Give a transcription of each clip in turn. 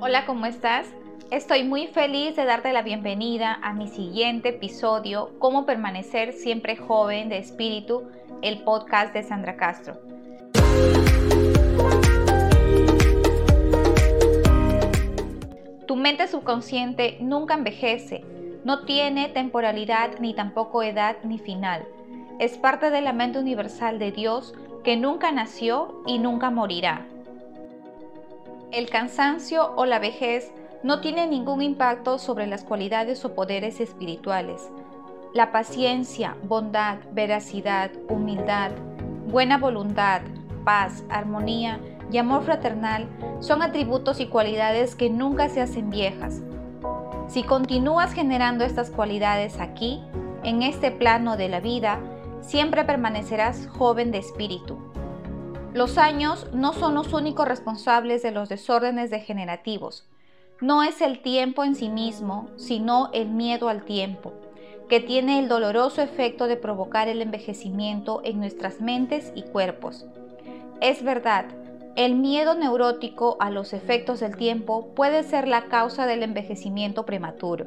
Hola, ¿cómo estás? Estoy muy feliz de darte la bienvenida a mi siguiente episodio, Cómo permanecer siempre joven de espíritu, el podcast de Sandra Castro. Tu mente subconsciente nunca envejece, no tiene temporalidad ni tampoco edad ni final. Es parte de la mente universal de Dios que nunca nació y nunca morirá. El cansancio o la vejez no tiene ningún impacto sobre las cualidades o poderes espirituales. La paciencia, bondad, veracidad, humildad, buena voluntad, paz, armonía y amor fraternal son atributos y cualidades que nunca se hacen viejas. Si continúas generando estas cualidades aquí, en este plano de la vida, siempre permanecerás joven de espíritu. Los años no son los únicos responsables de los desórdenes degenerativos. No es el tiempo en sí mismo, sino el miedo al tiempo, que tiene el doloroso efecto de provocar el envejecimiento en nuestras mentes y cuerpos. Es verdad, el miedo neurótico a los efectos del tiempo puede ser la causa del envejecimiento prematuro.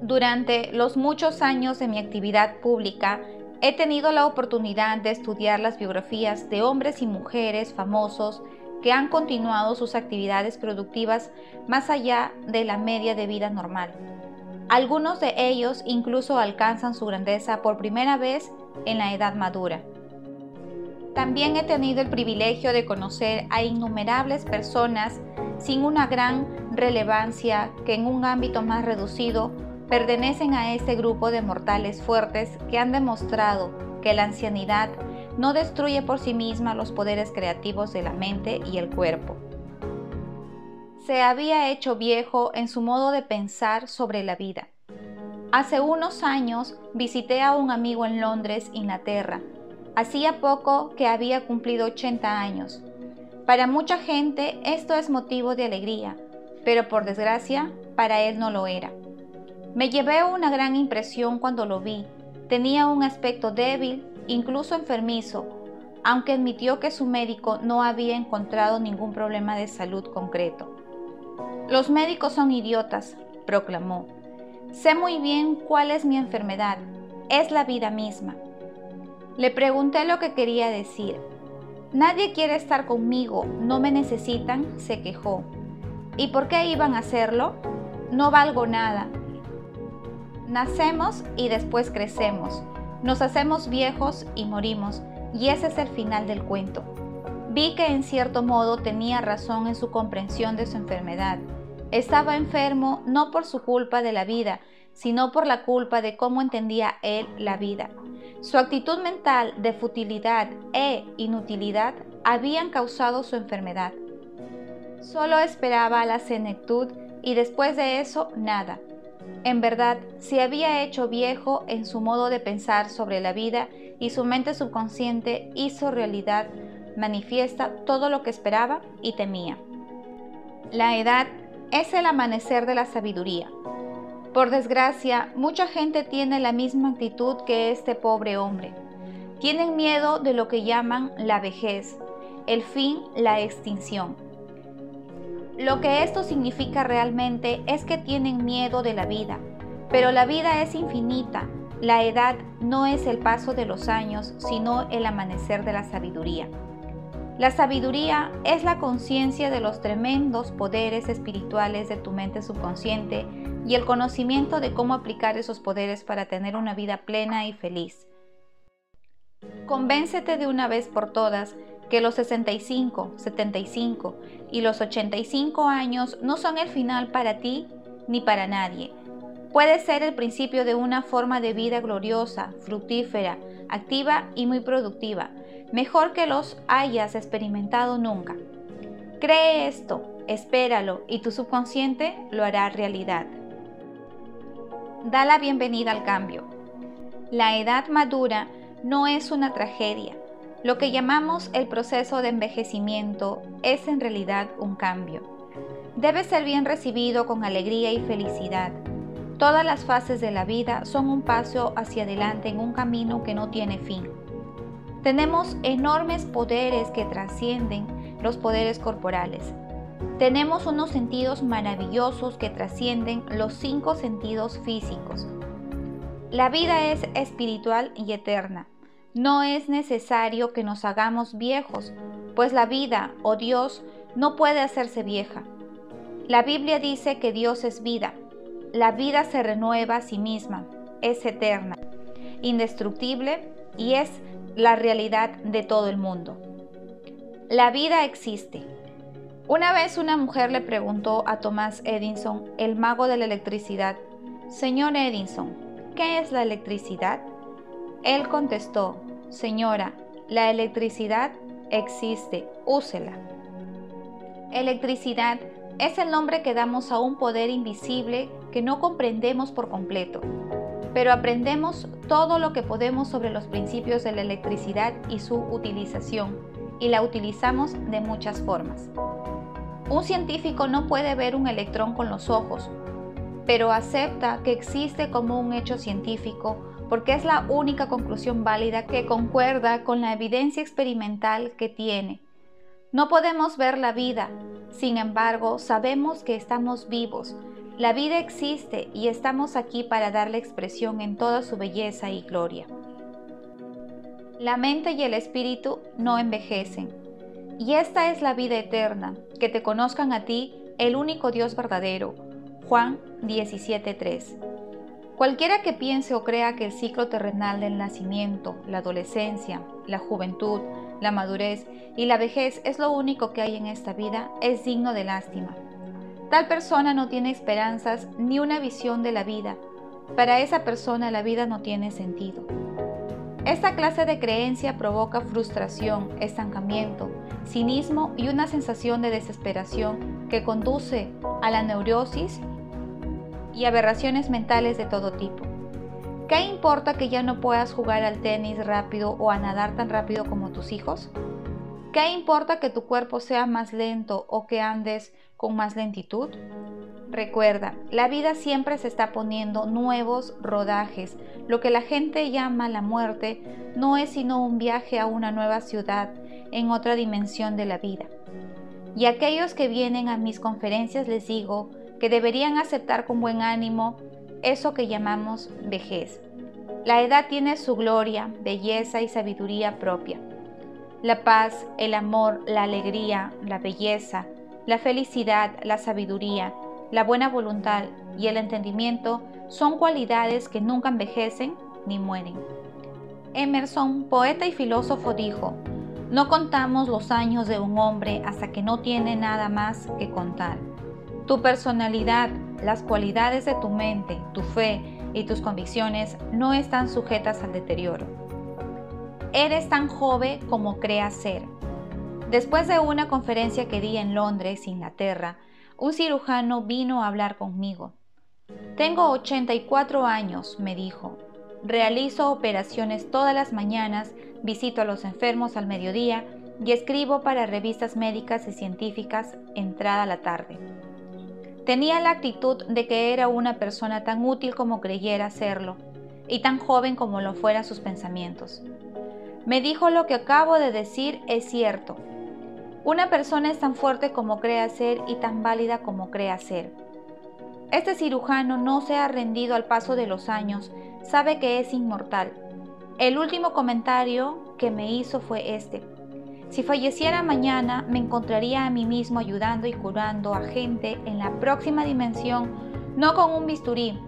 Durante los muchos años de mi actividad pública, He tenido la oportunidad de estudiar las biografías de hombres y mujeres famosos que han continuado sus actividades productivas más allá de la media de vida normal. Algunos de ellos incluso alcanzan su grandeza por primera vez en la edad madura. También he tenido el privilegio de conocer a innumerables personas sin una gran relevancia que en un ámbito más reducido pertenecen a ese grupo de mortales fuertes que han demostrado que la ancianidad no destruye por sí misma los poderes creativos de la mente y el cuerpo. Se había hecho viejo en su modo de pensar sobre la vida. Hace unos años visité a un amigo en Londres, Inglaterra. Hacía poco que había cumplido 80 años. Para mucha gente esto es motivo de alegría, pero por desgracia para él no lo era. Me llevé una gran impresión cuando lo vi. Tenía un aspecto débil, incluso enfermizo, aunque admitió que su médico no había encontrado ningún problema de salud concreto. Los médicos son idiotas, proclamó. Sé muy bien cuál es mi enfermedad. Es la vida misma. Le pregunté lo que quería decir. Nadie quiere estar conmigo, no me necesitan, se quejó. ¿Y por qué iban a hacerlo? No valgo nada, Nacemos y después crecemos, nos hacemos viejos y morimos, y ese es el final del cuento. Vi que en cierto modo tenía razón en su comprensión de su enfermedad. Estaba enfermo no por su culpa de la vida, sino por la culpa de cómo entendía él la vida. Su actitud mental de futilidad e inutilidad habían causado su enfermedad. Solo esperaba la senectud y después de eso nada. En verdad, se había hecho viejo en su modo de pensar sobre la vida y su mente subconsciente hizo realidad manifiesta todo lo que esperaba y temía. La edad es el amanecer de la sabiduría. Por desgracia, mucha gente tiene la misma actitud que este pobre hombre. Tienen miedo de lo que llaman la vejez, el fin, la extinción. Lo que esto significa realmente es que tienen miedo de la vida, pero la vida es infinita. La edad no es el paso de los años, sino el amanecer de la sabiduría. La sabiduría es la conciencia de los tremendos poderes espirituales de tu mente subconsciente y el conocimiento de cómo aplicar esos poderes para tener una vida plena y feliz. Convéncete de una vez por todas que los 65, 75 y los 85 años no son el final para ti ni para nadie. Puede ser el principio de una forma de vida gloriosa, fructífera, activa y muy productiva, mejor que los hayas experimentado nunca. Cree esto, espéralo y tu subconsciente lo hará realidad. Da la bienvenida al cambio. La edad madura no es una tragedia, lo que llamamos el proceso de envejecimiento es en realidad un cambio. Debe ser bien recibido con alegría y felicidad. Todas las fases de la vida son un paso hacia adelante en un camino que no tiene fin. Tenemos enormes poderes que trascienden los poderes corporales. Tenemos unos sentidos maravillosos que trascienden los cinco sentidos físicos. La vida es espiritual y eterna. No es necesario que nos hagamos viejos, pues la vida o Dios no puede hacerse vieja. La Biblia dice que Dios es vida. La vida se renueva a sí misma, es eterna, indestructible y es la realidad de todo el mundo. La vida existe. Una vez una mujer le preguntó a Thomas Edison, el mago de la electricidad, Señor Edison, ¿qué es la electricidad? Él contestó, Señora, la electricidad existe, úsela. Electricidad es el nombre que damos a un poder invisible que no comprendemos por completo, pero aprendemos todo lo que podemos sobre los principios de la electricidad y su utilización, y la utilizamos de muchas formas. Un científico no puede ver un electrón con los ojos, pero acepta que existe como un hecho científico porque es la única conclusión válida que concuerda con la evidencia experimental que tiene. No podemos ver la vida, sin embargo sabemos que estamos vivos. La vida existe y estamos aquí para darle expresión en toda su belleza y gloria. La mente y el espíritu no envejecen. Y esta es la vida eterna, que te conozcan a ti, el único Dios verdadero. Juan 17:3. Cualquiera que piense o crea que el ciclo terrenal del nacimiento, la adolescencia, la juventud, la madurez y la vejez es lo único que hay en esta vida, es digno de lástima. Tal persona no tiene esperanzas ni una visión de la vida. Para esa persona la vida no tiene sentido. Esta clase de creencia provoca frustración, estancamiento, cinismo y una sensación de desesperación que conduce a la neurosis y aberraciones mentales de todo tipo. ¿Qué importa que ya no puedas jugar al tenis rápido o a nadar tan rápido como tus hijos? ¿Qué importa que tu cuerpo sea más lento o que andes con más lentitud? Recuerda, la vida siempre se está poniendo nuevos rodajes. Lo que la gente llama la muerte no es sino un viaje a una nueva ciudad en otra dimensión de la vida. Y a aquellos que vienen a mis conferencias les digo que deberían aceptar con buen ánimo eso que llamamos vejez. La edad tiene su gloria, belleza y sabiduría propia. La paz, el amor, la alegría, la belleza, la felicidad, la sabiduría, la buena voluntad y el entendimiento son cualidades que nunca envejecen ni mueren. Emerson, poeta y filósofo, dijo, no contamos los años de un hombre hasta que no tiene nada más que contar. Tu personalidad, las cualidades de tu mente, tu fe y tus convicciones no están sujetas al deterioro. Eres tan joven como creas ser. Después de una conferencia que di en Londres, Inglaterra, un cirujano vino a hablar conmigo. Tengo 84 años, me dijo. Realizo operaciones todas las mañanas, visito a los enfermos al mediodía y escribo para revistas médicas y científicas entrada la tarde. Tenía la actitud de que era una persona tan útil como creyera serlo y tan joven como lo fueran sus pensamientos. Me dijo lo que acabo de decir es cierto. Una persona es tan fuerte como crea ser y tan válida como crea ser. Este cirujano no se ha rendido al paso de los años, sabe que es inmortal. El último comentario que me hizo fue este. Si falleciera mañana, me encontraría a mí mismo ayudando y curando a gente en la próxima dimensión, no con un bisturí,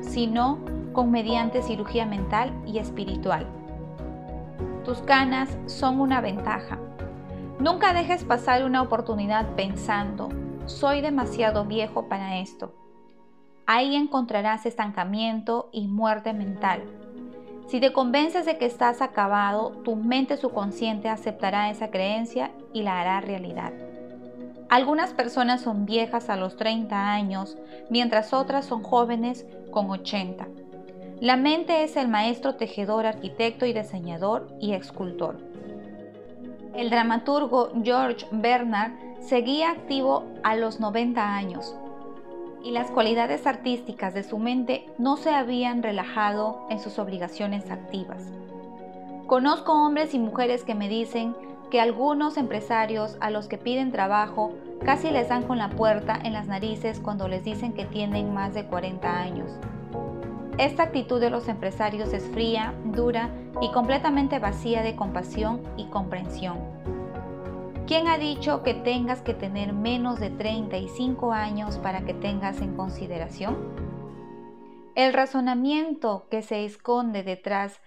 sino con mediante cirugía mental y espiritual. Tus canas son una ventaja. Nunca dejes pasar una oportunidad pensando, soy demasiado viejo para esto. Ahí encontrarás estancamiento y muerte mental. Si te convences de que estás acabado, tu mente subconsciente aceptará esa creencia y la hará realidad. Algunas personas son viejas a los 30 años, mientras otras son jóvenes con 80. La mente es el maestro tejedor, arquitecto y diseñador y escultor. El dramaturgo George Bernard seguía activo a los 90 años y las cualidades artísticas de su mente no se habían relajado en sus obligaciones activas. Conozco hombres y mujeres que me dicen, que algunos empresarios a los que piden trabajo casi les dan con la puerta en las narices cuando les dicen que tienen más de 40 años. Esta actitud de los empresarios es fría, dura y completamente vacía de compasión y comprensión. ¿Quién ha dicho que tengas que tener menos de 35 años para que tengas en consideración? El razonamiento que se esconde detrás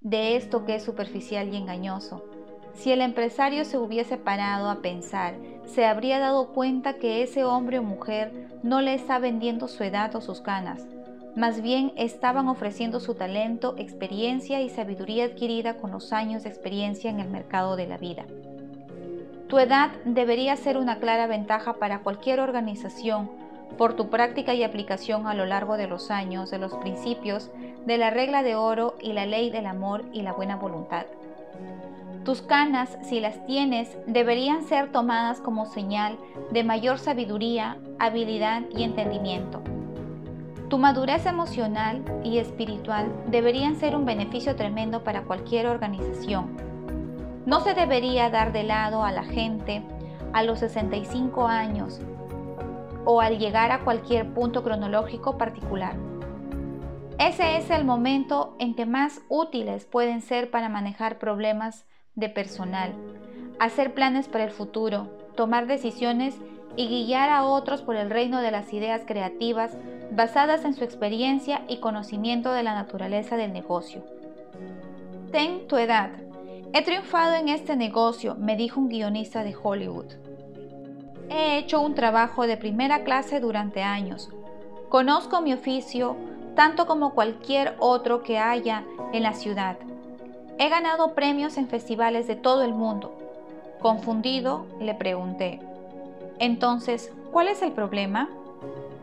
de esto que es superficial y engañoso. Si el empresario se hubiese parado a pensar, se habría dado cuenta que ese hombre o mujer no le está vendiendo su edad o sus ganas, más bien estaban ofreciendo su talento, experiencia y sabiduría adquirida con los años de experiencia en el mercado de la vida. Tu edad debería ser una clara ventaja para cualquier organización por tu práctica y aplicación a lo largo de los años de los principios de la regla de oro y la ley del amor y la buena voluntad. Tus canas, si las tienes, deberían ser tomadas como señal de mayor sabiduría, habilidad y entendimiento. Tu madurez emocional y espiritual deberían ser un beneficio tremendo para cualquier organización. No se debería dar de lado a la gente a los 65 años o al llegar a cualquier punto cronológico particular. Ese es el momento en que más útiles pueden ser para manejar problemas de personal, hacer planes para el futuro, tomar decisiones y guiar a otros por el reino de las ideas creativas basadas en su experiencia y conocimiento de la naturaleza del negocio. Ten tu edad. He triunfado en este negocio, me dijo un guionista de Hollywood. He hecho un trabajo de primera clase durante años. Conozco mi oficio tanto como cualquier otro que haya en la ciudad. He ganado premios en festivales de todo el mundo. Confundido, le pregunté, entonces, ¿cuál es el problema?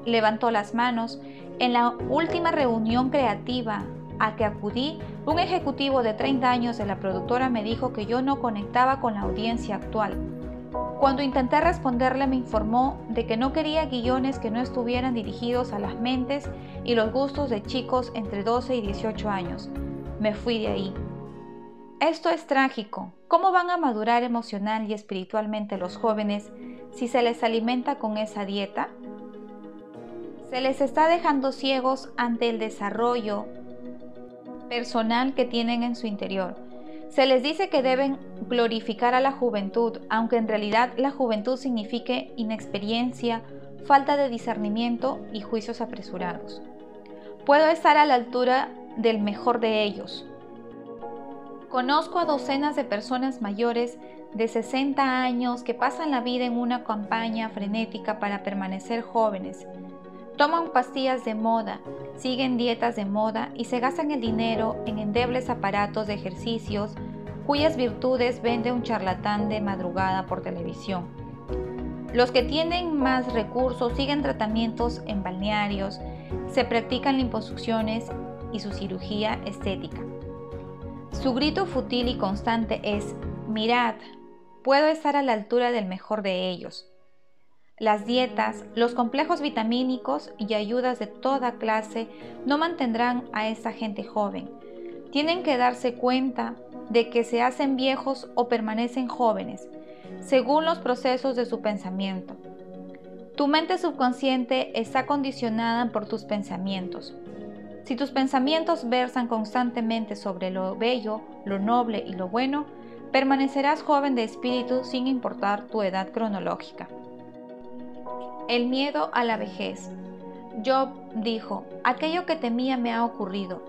Levantó las manos. En la última reunión creativa a que acudí, un ejecutivo de 30 años de la productora me dijo que yo no conectaba con la audiencia actual. Cuando intenté responderle me informó de que no quería guiones que no estuvieran dirigidos a las mentes y los gustos de chicos entre 12 y 18 años. Me fui de ahí. Esto es trágico. ¿Cómo van a madurar emocional y espiritualmente los jóvenes si se les alimenta con esa dieta? Se les está dejando ciegos ante el desarrollo personal que tienen en su interior. Se les dice que deben glorificar a la juventud, aunque en realidad la juventud signifique inexperiencia, falta de discernimiento y juicios apresurados. Puedo estar a la altura del mejor de ellos. Conozco a docenas de personas mayores de 60 años que pasan la vida en una campaña frenética para permanecer jóvenes. Toman pastillas de moda, siguen dietas de moda y se gastan el dinero en endebles aparatos de ejercicios cuyas virtudes vende un charlatán de madrugada por televisión. Los que tienen más recursos siguen tratamientos en balnearios, se practican liposucciones y su cirugía estética. Su grito futil y constante es, mirad, puedo estar a la altura del mejor de ellos. Las dietas, los complejos vitamínicos y ayudas de toda clase no mantendrán a esa gente joven. Tienen que darse cuenta de que se hacen viejos o permanecen jóvenes, según los procesos de su pensamiento. Tu mente subconsciente está condicionada por tus pensamientos. Si tus pensamientos versan constantemente sobre lo bello, lo noble y lo bueno, permanecerás joven de espíritu sin importar tu edad cronológica. El miedo a la vejez. Job dijo, aquello que temía me ha ocurrido.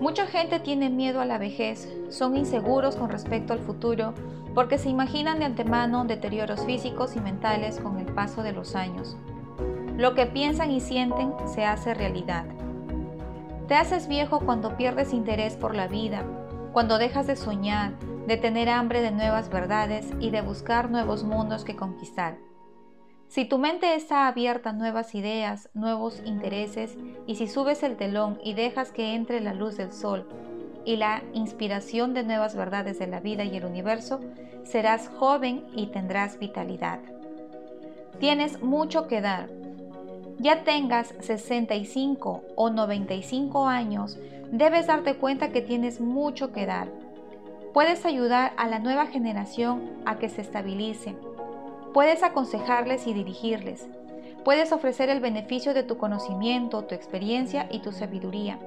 Mucha gente tiene miedo a la vejez, son inseguros con respecto al futuro porque se imaginan de antemano deterioros físicos y mentales con el paso de los años. Lo que piensan y sienten se hace realidad. Te haces viejo cuando pierdes interés por la vida, cuando dejas de soñar, de tener hambre de nuevas verdades y de buscar nuevos mundos que conquistar. Si tu mente está abierta a nuevas ideas, nuevos intereses, y si subes el telón y dejas que entre la luz del sol y la inspiración de nuevas verdades de la vida y el universo, serás joven y tendrás vitalidad. Tienes mucho que dar. Ya tengas 65 o 95 años, debes darte cuenta que tienes mucho que dar Puedes ayudar a la nueva generación a que se estabilice. Puedes aconsejarles y dirigirles. Puedes ofrecer el beneficio de tu conocimiento, tu experiencia y tu sabiduría.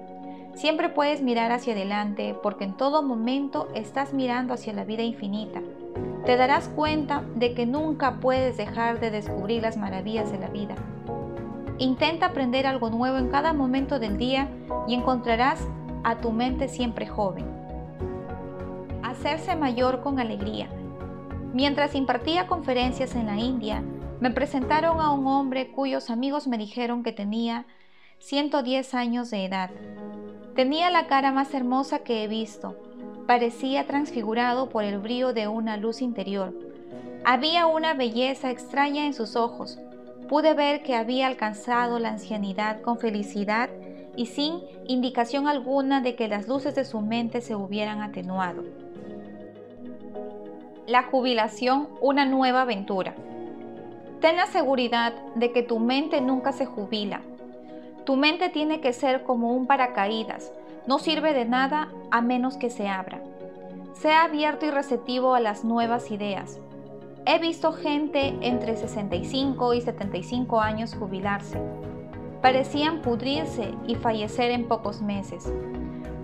Siempre puedes mirar hacia adelante porque en todo momento estás mirando hacia la vida infinita. Te darás cuenta de que nunca puedes dejar de descubrir las maravillas de la vida. Intenta aprender algo nuevo en cada momento del día y encontrarás a tu mente siempre joven. Hacerse mayor con alegría. Mientras impartía conferencias en la India, me presentaron a un hombre cuyos amigos me dijeron que tenía 110 años de edad. Tenía la cara más hermosa que he visto. Parecía transfigurado por el brillo de una luz interior. Había una belleza extraña en sus ojos. Pude ver que había alcanzado la ancianidad con felicidad y sin indicación alguna de que las luces de su mente se hubieran atenuado. La jubilación, una nueva aventura. Ten la seguridad de que tu mente nunca se jubila. Tu mente tiene que ser como un paracaídas, no sirve de nada a menos que se abra. Sea abierto y receptivo a las nuevas ideas. He visto gente entre 65 y 75 años jubilarse. Parecían pudrirse y fallecer en pocos meses.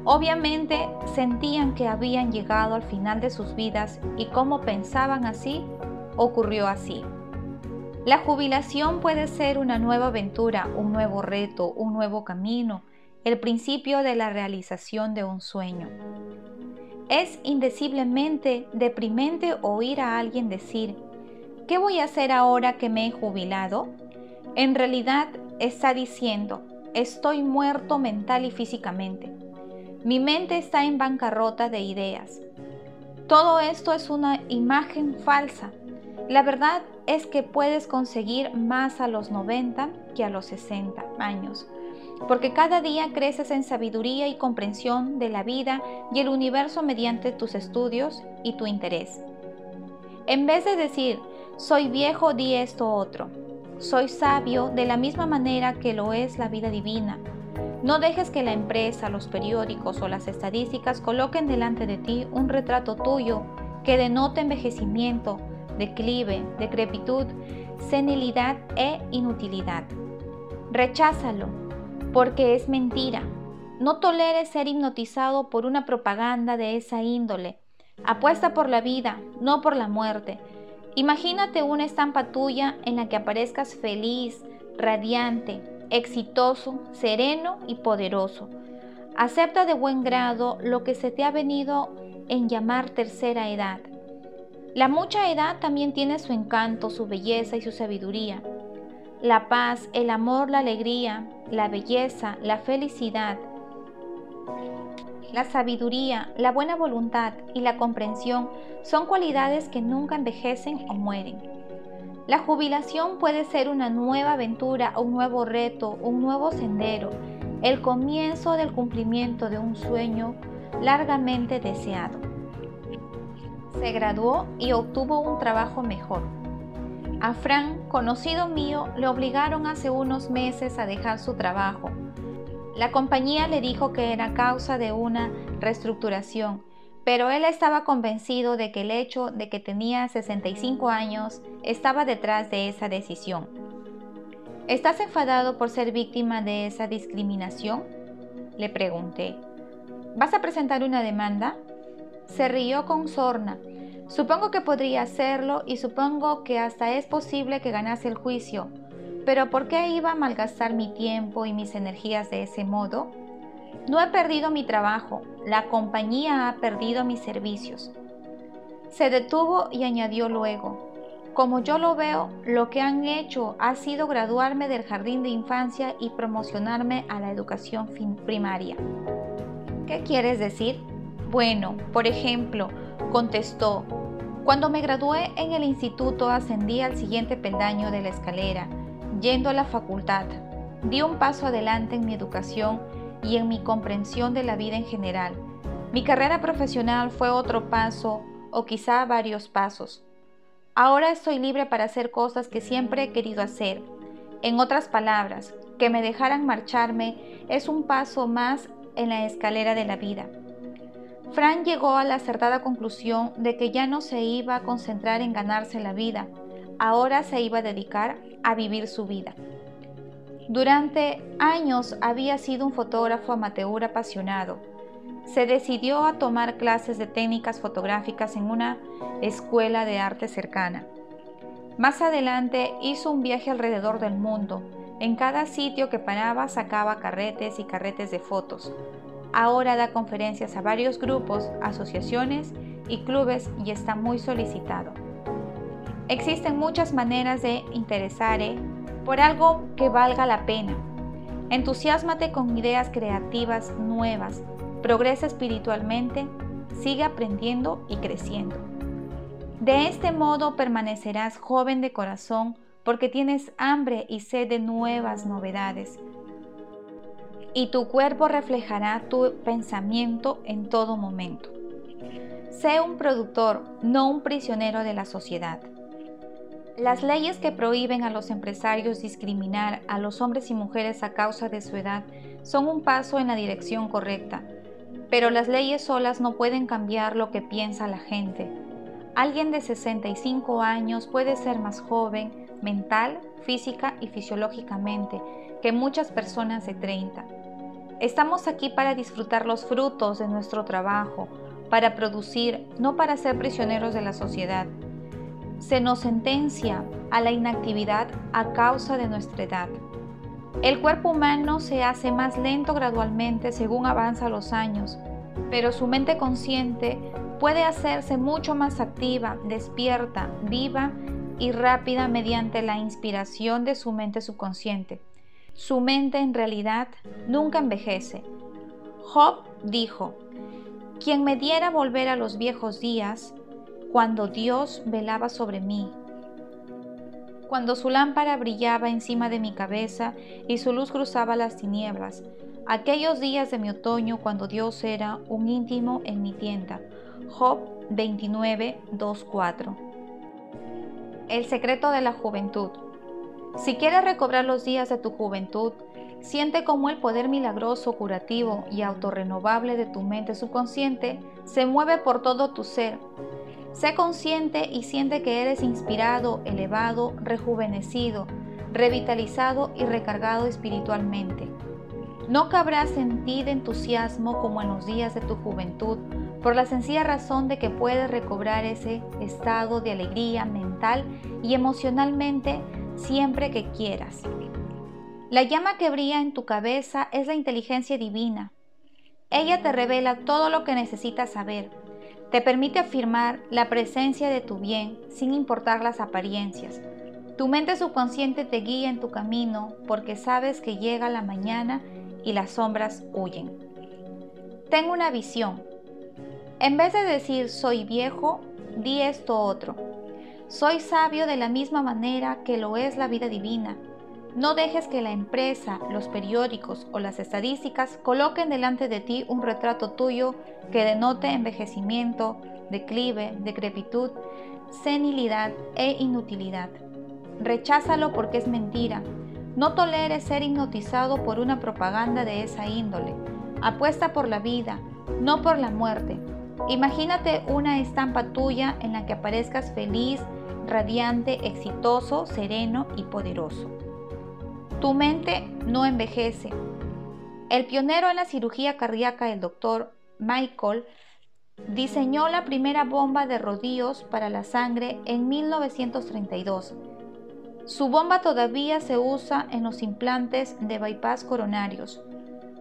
Obviamente sentían que habían llegado al final de sus vidas y como pensaban así, ocurrió así. La jubilación puede ser una nueva aventura, un nuevo reto, un nuevo camino, el principio de la realización de un sueño. Es indeciblemente deprimente oír a alguien decir, ¿qué voy a hacer ahora que me he jubilado? En realidad está diciendo, estoy muerto mental y físicamente. Mi mente está en bancarrota de ideas. Todo esto es una imagen falsa. La verdad es que puedes conseguir más a los 90 que a los 60 años, porque cada día creces en sabiduría y comprensión de la vida y el universo mediante tus estudios y tu interés. En vez de decir, soy viejo, di esto otro. Soy sabio de la misma manera que lo es la vida divina. No dejes que la empresa, los periódicos o las estadísticas coloquen delante de ti un retrato tuyo que denota envejecimiento, declive, decrepitud, senilidad e inutilidad. Recházalo, porque es mentira. No toleres ser hipnotizado por una propaganda de esa índole. Apuesta por la vida, no por la muerte. Imagínate una estampa tuya en la que aparezcas feliz, radiante, exitoso, sereno y poderoso. Acepta de buen grado lo que se te ha venido en llamar tercera edad. La mucha edad también tiene su encanto, su belleza y su sabiduría. La paz, el amor, la alegría, la belleza, la felicidad, la sabiduría, la buena voluntad y la comprensión son cualidades que nunca envejecen o mueren. La jubilación puede ser una nueva aventura, un nuevo reto, un nuevo sendero, el comienzo del cumplimiento de un sueño largamente deseado se graduó y obtuvo un trabajo mejor. A Fran, conocido mío, le obligaron hace unos meses a dejar su trabajo. La compañía le dijo que era causa de una reestructuración, pero él estaba convencido de que el hecho de que tenía 65 años estaba detrás de esa decisión. ¿Estás enfadado por ser víctima de esa discriminación? Le pregunté. ¿Vas a presentar una demanda? Se rió con sorna. Supongo que podría hacerlo y supongo que hasta es posible que ganase el juicio, pero ¿por qué iba a malgastar mi tiempo y mis energías de ese modo? No he perdido mi trabajo, la compañía ha perdido mis servicios. Se detuvo y añadió luego, como yo lo veo, lo que han hecho ha sido graduarme del jardín de infancia y promocionarme a la educación primaria. ¿Qué quieres decir? Bueno, por ejemplo, contestó, cuando me gradué en el instituto ascendí al siguiente peldaño de la escalera, yendo a la facultad. Di un paso adelante en mi educación y en mi comprensión de la vida en general. Mi carrera profesional fue otro paso o quizá varios pasos. Ahora estoy libre para hacer cosas que siempre he querido hacer. En otras palabras, que me dejaran marcharme es un paso más en la escalera de la vida. Fran llegó a la acertada conclusión de que ya no se iba a concentrar en ganarse la vida, ahora se iba a dedicar a vivir su vida. Durante años había sido un fotógrafo amateur apasionado. Se decidió a tomar clases de técnicas fotográficas en una escuela de arte cercana. Más adelante hizo un viaje alrededor del mundo. En cada sitio que paraba sacaba carretes y carretes de fotos. Ahora da conferencias a varios grupos, asociaciones y clubes y está muy solicitado. Existen muchas maneras de interesar por algo que valga la pena. Entusiasmate con ideas creativas nuevas, progresa espiritualmente, sigue aprendiendo y creciendo. De este modo permanecerás joven de corazón porque tienes hambre y sed de nuevas novedades. Y tu cuerpo reflejará tu pensamiento en todo momento. Sé un productor, no un prisionero de la sociedad. Las leyes que prohíben a los empresarios discriminar a los hombres y mujeres a causa de su edad son un paso en la dirección correcta, pero las leyes solas no pueden cambiar lo que piensa la gente. Alguien de 65 años puede ser más joven, mental, física y fisiológicamente, que muchas personas de 30. Estamos aquí para disfrutar los frutos de nuestro trabajo, para producir, no para ser prisioneros de la sociedad se nos sentencia a la inactividad a causa de nuestra edad. El cuerpo humano se hace más lento gradualmente según avanza los años, pero su mente consciente puede hacerse mucho más activa, despierta, viva y rápida mediante la inspiración de su mente subconsciente. Su mente en realidad nunca envejece. Job dijo, quien me diera volver a los viejos días, cuando Dios velaba sobre mí, cuando su lámpara brillaba encima de mi cabeza y su luz cruzaba las tinieblas, aquellos días de mi otoño cuando Dios era un íntimo en mi tienda. Job 29, 2, 4. El secreto de la juventud. Si quieres recobrar los días de tu juventud, siente cómo el poder milagroso, curativo y autorrenovable de tu mente subconsciente se mueve por todo tu ser Sé consciente y siente que eres inspirado, elevado, rejuvenecido, revitalizado y recargado espiritualmente. No cabrás en ti de entusiasmo como en los días de tu juventud, por la sencilla razón de que puedes recobrar ese estado de alegría mental y emocionalmente siempre que quieras. La llama que brilla en tu cabeza es la inteligencia divina. Ella te revela todo lo que necesitas saber te permite afirmar la presencia de tu bien sin importar las apariencias. Tu mente subconsciente te guía en tu camino porque sabes que llega la mañana y las sombras huyen. Tengo una visión. En vez de decir soy viejo, di esto otro. Soy sabio de la misma manera que lo es la vida divina. No dejes que la empresa, los periódicos o las estadísticas coloquen delante de ti un retrato tuyo que denote envejecimiento, declive, decrepitud, senilidad e inutilidad. Recházalo porque es mentira. No toleres ser hipnotizado por una propaganda de esa índole. Apuesta por la vida, no por la muerte. Imagínate una estampa tuya en la que aparezcas feliz, radiante, exitoso, sereno y poderoso. Tu mente no envejece. El pionero en la cirugía cardíaca, el doctor Michael, diseñó la primera bomba de rodillos para la sangre en 1932. Su bomba todavía se usa en los implantes de bypass coronarios.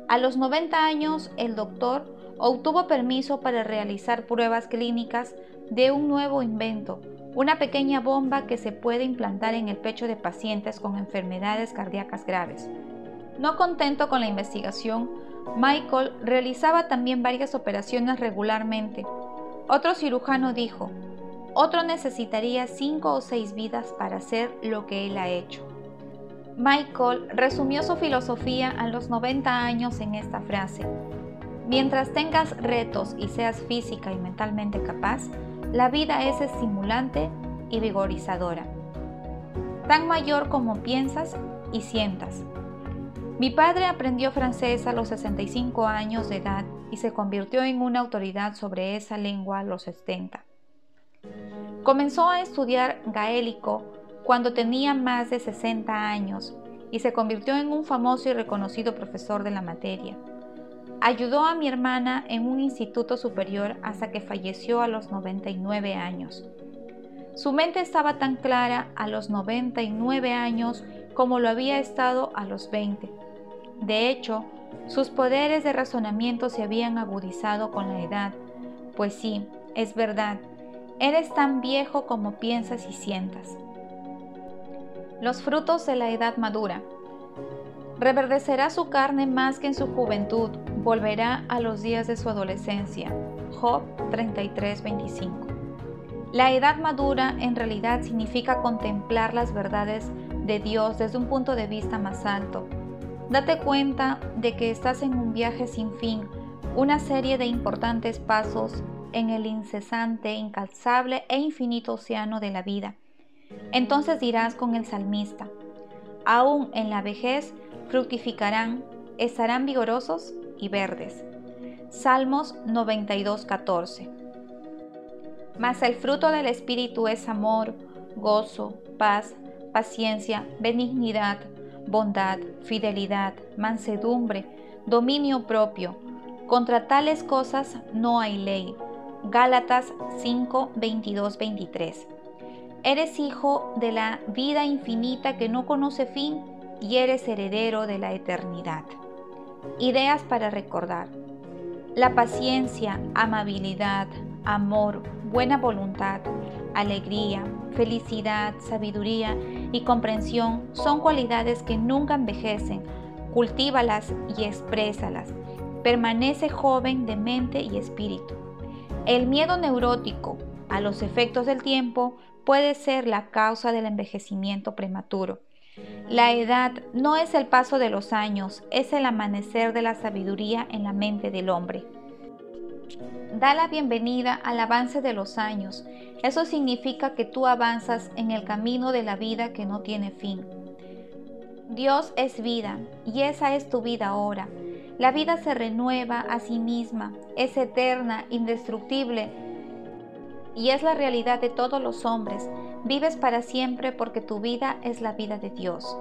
A los 90 años, el doctor obtuvo permiso para realizar pruebas clínicas de un nuevo invento, una pequeña bomba que se puede implantar en el pecho de pacientes con enfermedades cardíacas graves. No contento con la investigación, Michael realizaba también varias operaciones regularmente. Otro cirujano dijo, otro necesitaría cinco o seis vidas para hacer lo que él ha hecho. Michael resumió su filosofía a los 90 años en esta frase. Mientras tengas retos y seas física y mentalmente capaz, la vida es estimulante y vigorizadora, tan mayor como piensas y sientas. Mi padre aprendió francés a los 65 años de edad y se convirtió en una autoridad sobre esa lengua a los 70. Comenzó a estudiar gaélico cuando tenía más de 60 años y se convirtió en un famoso y reconocido profesor de la materia. Ayudó a mi hermana en un instituto superior hasta que falleció a los 99 años. Su mente estaba tan clara a los 99 años como lo había estado a los 20. De hecho, sus poderes de razonamiento se habían agudizado con la edad, pues sí, es verdad, eres tan viejo como piensas y sientas. Los frutos de la edad madura. Reverdecerá su carne más que en su juventud, volverá a los días de su adolescencia. Job 33:25. La edad madura en realidad significa contemplar las verdades de Dios desde un punto de vista más alto, Date cuenta de que estás en un viaje sin fin, una serie de importantes pasos en el incesante, incalzable e infinito océano de la vida. Entonces dirás con el salmista, aún en la vejez fructificarán, estarán vigorosos y verdes. Salmos 92:14. Mas el fruto del Espíritu es amor, gozo, paz, paciencia, benignidad, bondad, fidelidad, mansedumbre, dominio propio. Contra tales cosas no hay ley. Gálatas 5, 22, 23. Eres hijo de la vida infinita que no conoce fin y eres heredero de la eternidad. Ideas para recordar. La paciencia, amabilidad, amor, buena voluntad, alegría, felicidad, sabiduría y comprensión son cualidades que nunca envejecen. Cultívalas y exprésalas. Permanece joven de mente y espíritu. El miedo neurótico a los efectos del tiempo puede ser la causa del envejecimiento prematuro. La edad no es el paso de los años, es el amanecer de la sabiduría en la mente del hombre. Da la bienvenida al avance de los años. Eso significa que tú avanzas en el camino de la vida que no tiene fin. Dios es vida y esa es tu vida ahora. La vida se renueva a sí misma, es eterna, indestructible y es la realidad de todos los hombres. Vives para siempre porque tu vida es la vida de Dios.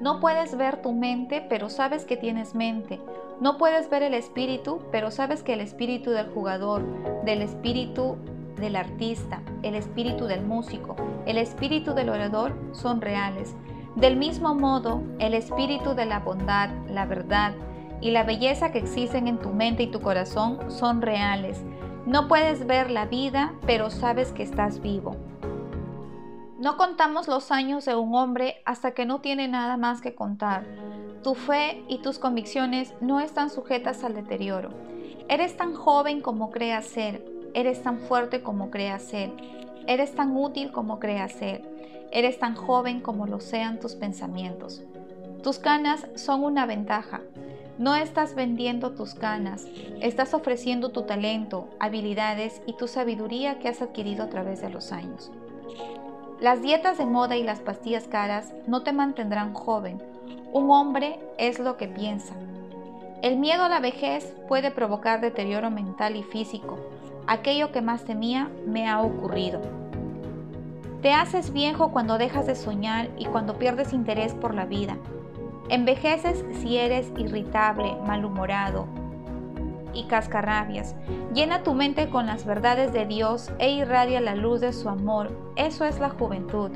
No puedes ver tu mente, pero sabes que tienes mente. No puedes ver el espíritu, pero sabes que el espíritu del jugador, del espíritu del artista, el espíritu del músico, el espíritu del orador son reales. Del mismo modo, el espíritu de la bondad, la verdad y la belleza que existen en tu mente y tu corazón son reales. No puedes ver la vida, pero sabes que estás vivo. No contamos los años de un hombre hasta que no tiene nada más que contar. Tu fe y tus convicciones no están sujetas al deterioro. Eres tan joven como creas ser. Eres tan fuerte como creas ser. Eres tan útil como creas ser. Eres tan joven como lo sean tus pensamientos. Tus canas son una ventaja. No estás vendiendo tus canas, estás ofreciendo tu talento, habilidades y tu sabiduría que has adquirido a través de los años. Las dietas de moda y las pastillas caras no te mantendrán joven. Un hombre es lo que piensa. El miedo a la vejez puede provocar deterioro mental y físico. Aquello que más temía me ha ocurrido. Te haces viejo cuando dejas de soñar y cuando pierdes interés por la vida. Envejeces si eres irritable, malhumorado, y cascarrabias. Llena tu mente con las verdades de Dios e irradia la luz de su amor. Eso es la juventud.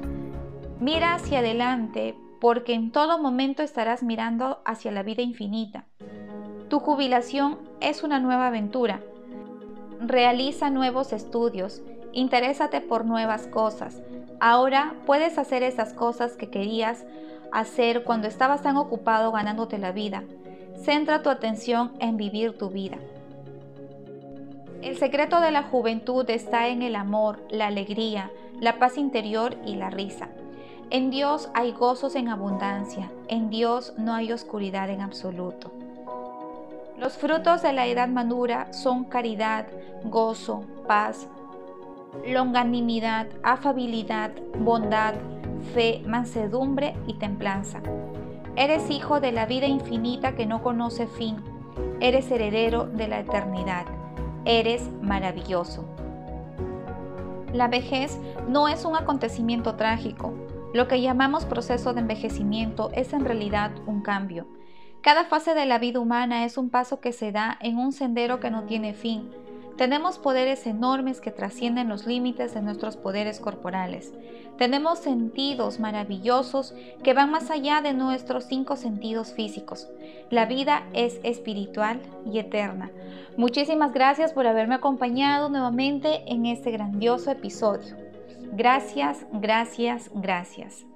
Mira hacia adelante porque en todo momento estarás mirando hacia la vida infinita. Tu jubilación es una nueva aventura. Realiza nuevos estudios. Interésate por nuevas cosas. Ahora puedes hacer esas cosas que querías hacer cuando estabas tan ocupado ganándote la vida. Centra tu atención en vivir tu vida. El secreto de la juventud está en el amor, la alegría, la paz interior y la risa. En Dios hay gozos en abundancia, en Dios no hay oscuridad en absoluto. Los frutos de la edad madura son caridad, gozo, paz, longanimidad, afabilidad, bondad, fe, mansedumbre y templanza. Eres hijo de la vida infinita que no conoce fin. eres heredero de la eternidad, eres maravilloso. La vejez no es un acontecimiento trágico. Lo que llamamos proceso de envejecimiento es en realidad un cambio. Cada fase de la vida humana es un paso que se da en un sendero que no tiene fin. Tenemos poderes enormes que trascienden los límites de nuestros poderes corporales. Tenemos sentidos maravillosos que van más allá de nuestros cinco sentidos físicos. La vida es espiritual y eterna. Muchísimas gracias por haberme acompañado nuevamente en este grandioso episodio. Gracias, gracias, gracias.